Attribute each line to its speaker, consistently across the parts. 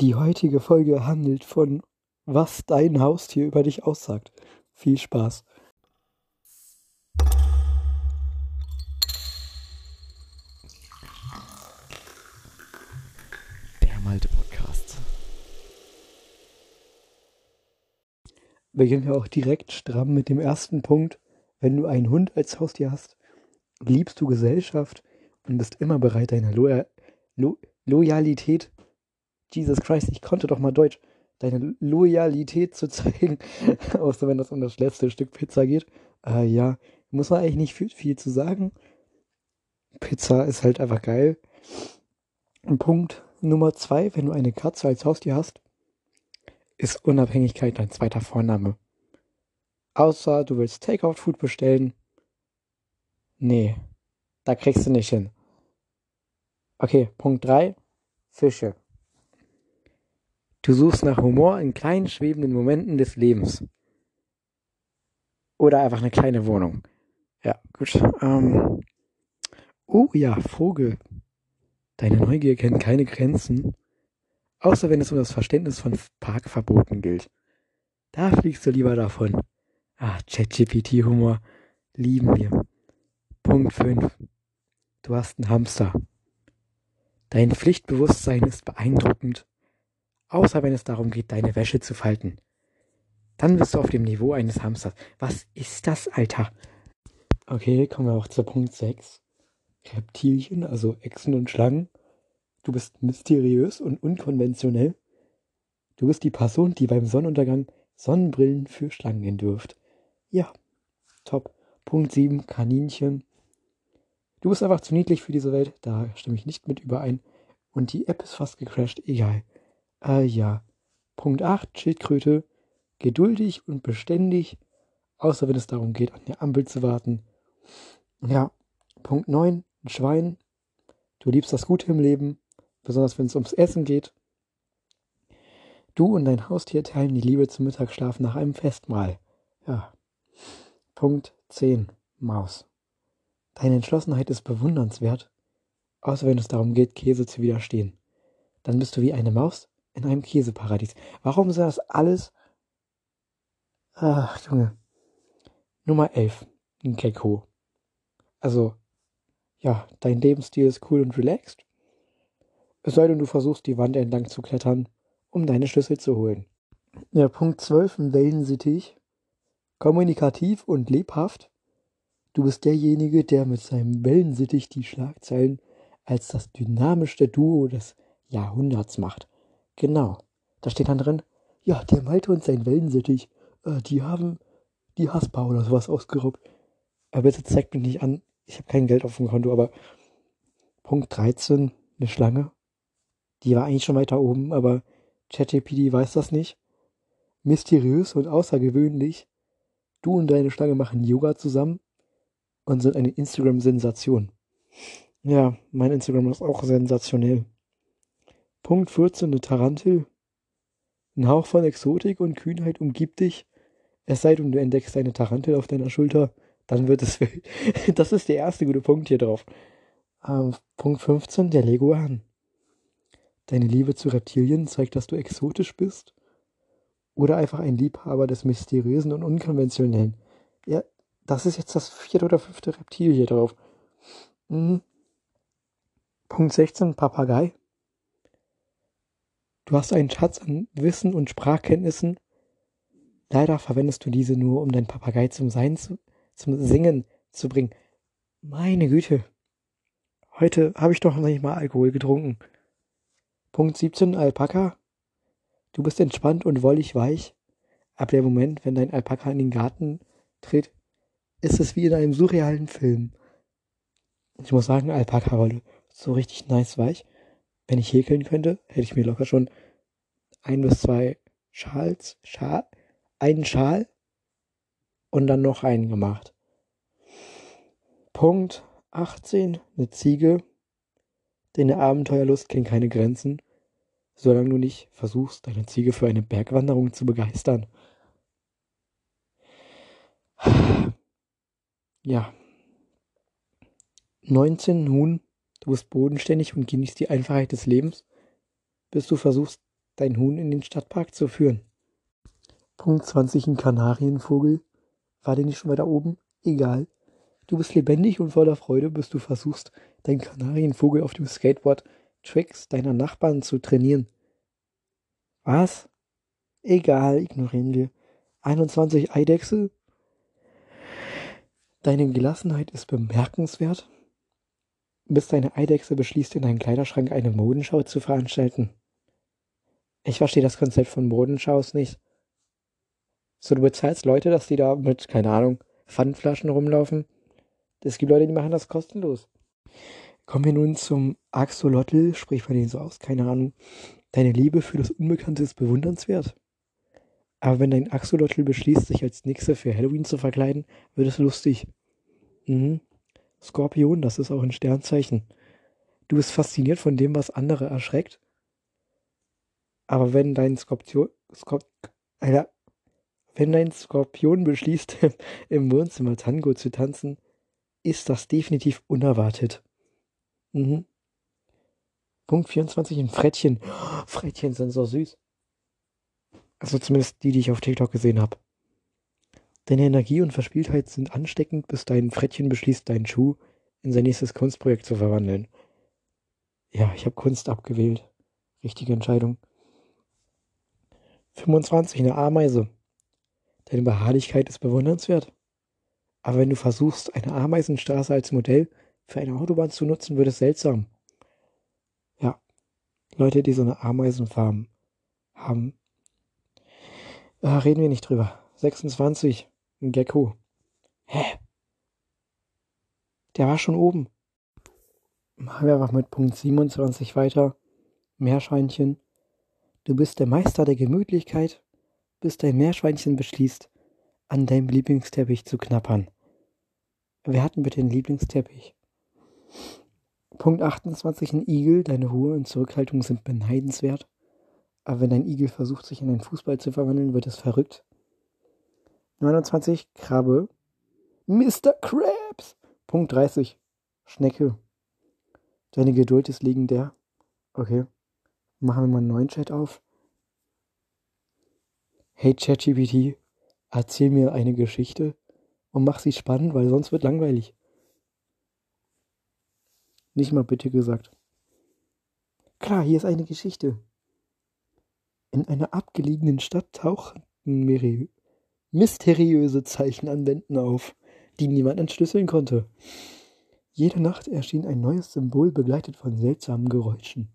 Speaker 1: Die heutige Folge handelt von was dein Haustier über dich aussagt. Viel Spaß.
Speaker 2: Der Malte Podcast.
Speaker 1: Beginnen wir auch direkt stramm mit dem ersten Punkt. Wenn du einen Hund als Haustier hast, liebst du Gesellschaft und bist immer bereit, deine Lo Lo Loyalität, Jesus Christ, ich konnte doch mal Deutsch, deine Loyalität zu zeigen, außer wenn das um das letzte Stück Pizza geht. Äh, ja, muss man eigentlich nicht viel, viel zu sagen. Pizza ist halt einfach geil. Und Punkt Nummer zwei, wenn du eine Katze als Haustier hast, ist Unabhängigkeit dein zweiter Vorname. Außer du willst Takeout-Food bestellen. Nee, da kriegst du nicht hin. Okay, Punkt 3. Fische. Du suchst nach Humor in kleinen schwebenden Momenten des Lebens. Oder einfach eine kleine Wohnung. Ja, gut. Ähm. Oh ja, Vogel. Deine Neugier kennt keine Grenzen. Außer wenn es um das Verständnis von Parkverboten gilt. Da fliegst du lieber davon. Ah, ChatGPT-Humor. Lieben wir. Punkt 5. Du hast einen Hamster. Dein Pflichtbewusstsein ist beeindruckend. Außer wenn es darum geht, deine Wäsche zu falten. Dann bist du auf dem Niveau eines Hamsters. Was ist das, Alter? Okay, kommen wir auch zu Punkt 6. Reptilien, also Echsen und Schlangen. Du bist mysteriös und unkonventionell. Du bist die Person, die beim Sonnenuntergang Sonnenbrillen für Schlangen entwirft. Ja, top. Punkt 7, Kaninchen. Du bist einfach zu niedlich für diese Welt, da stimme ich nicht mit überein. Und die App ist fast gecrashed, egal. Äh, ja. Punkt 8, Schildkröte. Geduldig und beständig, außer wenn es darum geht, an der Ampel zu warten. Ja. Punkt 9, ein Schwein. Du liebst das Gute im Leben, besonders wenn es ums Essen geht. Du und dein Haustier teilen die Liebe zum Mittagsschlaf nach einem Festmahl. Ja. Punkt 10. Maus. Deine Entschlossenheit ist bewundernswert, außer wenn es darum geht, Käse zu widerstehen. Dann bist du wie eine Maus in einem Käseparadies. Warum sind das alles? Ach, Junge. Nummer 11. Ein Gecko. Also, ja, dein Lebensstil ist cool und relaxed. Es sei denn, du versuchst, die Wand entlang zu klettern, um deine Schlüssel zu holen. Ja, Punkt 12. Ein Wellensittich. Kommunikativ und lebhaft. Du bist derjenige, der mit seinem Wellensittich die Schlagzeilen als das dynamischste Duo des Jahrhunderts macht. Genau. Da steht dann drin, ja, der Malte und sein Wellensittich, äh, die haben die Haspa oder sowas ausgeraubt. Aber bitte zeigt mich nicht an, ich habe kein Geld auf dem Konto, aber Punkt 13, eine Schlange. Die war eigentlich schon weiter oben, aber ChatGPT weiß das nicht. Mysteriös und außergewöhnlich. Du und deine Schlange machen Yoga zusammen und sind eine Instagram-Sensation. Ja, mein Instagram ist auch sensationell. Punkt 14, eine Tarantel. Ein Hauch von Exotik und Kühnheit umgibt dich. Es sei denn, du entdeckst eine Tarantel auf deiner Schulter, dann wird es wild. Das ist der erste gute Punkt hier drauf. Ähm, Punkt 15, der Leguan. Deine Liebe zu Reptilien zeigt, dass du exotisch bist. Oder einfach ein Liebhaber des Mysteriösen und Unkonventionellen. Ja, das ist jetzt das vierte oder fünfte Reptil hier drauf. Hm. Punkt 16, Papagei. Du hast einen Schatz an Wissen und Sprachkenntnissen. Leider verwendest du diese nur, um deinen Papagei zum Sein zu, zum Singen zu bringen. Meine Güte. Heute habe ich doch noch nicht mal Alkohol getrunken. Punkt 17, Alpaka. Du bist entspannt und wollig weich. Ab der Moment, wenn dein Alpaka in den Garten tritt, ist es wie in einem surrealen Film. Ich muss sagen, Alpaka-Wolle so richtig nice weich. Wenn ich häkeln könnte, hätte ich mir locker schon ein bis zwei Schals, Schal, einen Schal und dann noch einen gemacht. Punkt 18, eine Ziege. Deine Abenteuerlust kennt keine Grenzen, solange du nicht versuchst, deine Ziege für eine Bergwanderung zu begeistern. Ja. 19 Huhn. Du bist bodenständig und genießt die Einfachheit des Lebens, bis du versuchst, dein Huhn in den Stadtpark zu führen. Punkt 20, ein Kanarienvogel. War der nicht schon weiter oben? Egal. Du bist lebendig und voller Freude, bis du versuchst, deinen Kanarienvogel auf dem Skateboard Tricks deiner Nachbarn zu trainieren. Was? Egal, ignorieren wir. 21 Eidechse? Deine Gelassenheit ist bemerkenswert, bis deine Eidechse beschließt, in deinem Kleiderschrank eine Modenschau zu veranstalten. Ich verstehe das Konzept von Modenschaus nicht. So, du bezahlst Leute, dass die da mit, keine Ahnung, Pfandflaschen rumlaufen. Es gibt Leute, die machen das kostenlos. Kommen wir nun zum Axolotl, sprich man den so aus, keine Ahnung. Deine Liebe für das Unbekannte ist bewundernswert. Aber wenn dein Axolotl beschließt, sich als Nixe für Halloween zu verkleiden, wird es lustig. Mhm. Skorpion, das ist auch ein Sternzeichen. Du bist fasziniert von dem, was andere erschreckt. Aber wenn dein Skorpion, Skorp, Alter, wenn dein Skorpion beschließt, im Wohnzimmer Tango zu tanzen, ist das definitiv unerwartet. Mhm. Punkt 24, ein Frettchen. Frettchen sind so süß. Also zumindest die, die ich auf TikTok gesehen habe. Deine Energie und Verspieltheit sind ansteckend, bis dein Frettchen beschließt, deinen Schuh in sein nächstes Kunstprojekt zu verwandeln. Ja, ich habe Kunst abgewählt. Richtige Entscheidung. 25, eine Ameise. Deine Beharrlichkeit ist bewundernswert. Aber wenn du versuchst, eine Ameisenstraße als Modell für eine Autobahn zu nutzen, wird es seltsam. Ja, Leute, die so eine Ameisenfarm haben, äh, reden wir nicht drüber. 26, ein Gecko. Hä? Der war schon oben. Machen wir einfach mit Punkt 27 weiter. Meerschweinchen. Du bist der Meister der Gemütlichkeit, bis dein Meerschweinchen beschließt, an deinem Lieblingsteppich zu knappern. Wer hat denn bitte den Lieblingsteppich? Punkt 28, ein Igel. Deine Ruhe und Zurückhaltung sind beneidenswert. Aber wenn ein Igel versucht, sich in einen Fußball zu verwandeln, wird es verrückt. 29, Krabbe. Mr. Krabs. Punkt 30, Schnecke. Deine Geduld ist legendär. Okay. Machen wir mal einen neuen Chat auf. Hey ChatGPT, erzähl mir eine Geschichte und mach sie spannend, weil sonst wird langweilig. Nicht mal bitte gesagt. Klar, hier ist eine Geschichte. In einer abgelegenen Stadt tauchten mysteriöse Zeichen an Wänden auf, die niemand entschlüsseln konnte. Jede Nacht erschien ein neues Symbol begleitet von seltsamen Geräuschen.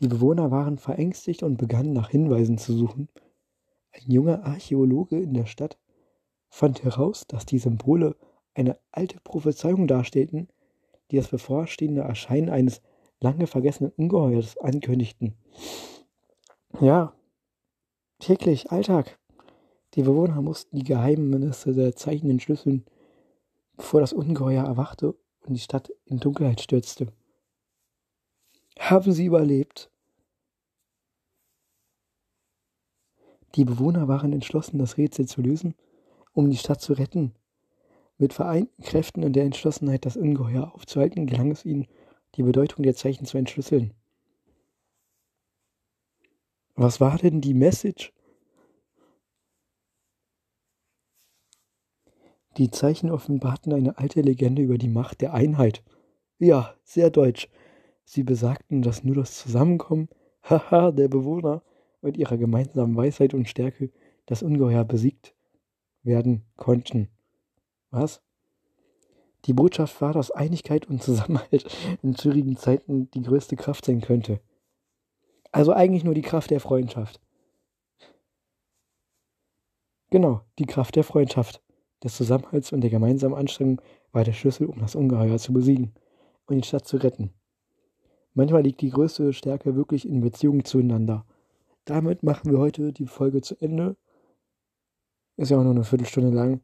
Speaker 1: Die Bewohner waren verängstigt und begannen nach Hinweisen zu suchen. Ein junger Archäologe in der Stadt fand heraus, dass die Symbole eine alte Prophezeiung darstellten, die das bevorstehende Erscheinen eines lange vergessenen Ungeheuers ankündigten. Ja, täglich, Alltag. Die Bewohner mussten die Geheimnisse der Zeichen entschlüsseln, bevor das Ungeheuer erwachte und die Stadt in Dunkelheit stürzte. Haben sie überlebt? Die Bewohner waren entschlossen, das Rätsel zu lösen, um die Stadt zu retten. Mit vereinten Kräften und der Entschlossenheit, das Ungeheuer aufzuhalten, gelang es ihnen, die Bedeutung der Zeichen zu entschlüsseln. Was war denn die Message? Die Zeichen offenbarten eine alte Legende über die Macht der Einheit. Ja, sehr deutsch. Sie besagten, dass nur das Zusammenkommen, haha, der Bewohner mit ihrer gemeinsamen Weisheit und Stärke das Ungeheuer besiegt werden konnten. Was? Die Botschaft war, dass Einigkeit und Zusammenhalt in schwierigen Zeiten die größte Kraft sein könnte. Also eigentlich nur die Kraft der Freundschaft. Genau, die Kraft der Freundschaft, des Zusammenhalts und der gemeinsamen Anstrengung war der Schlüssel, um das Ungeheuer zu besiegen und die Stadt zu retten. Manchmal liegt die größte Stärke wirklich in Beziehungen zueinander. Damit machen wir heute die Folge zu Ende. Ist ja auch nur eine Viertelstunde lang.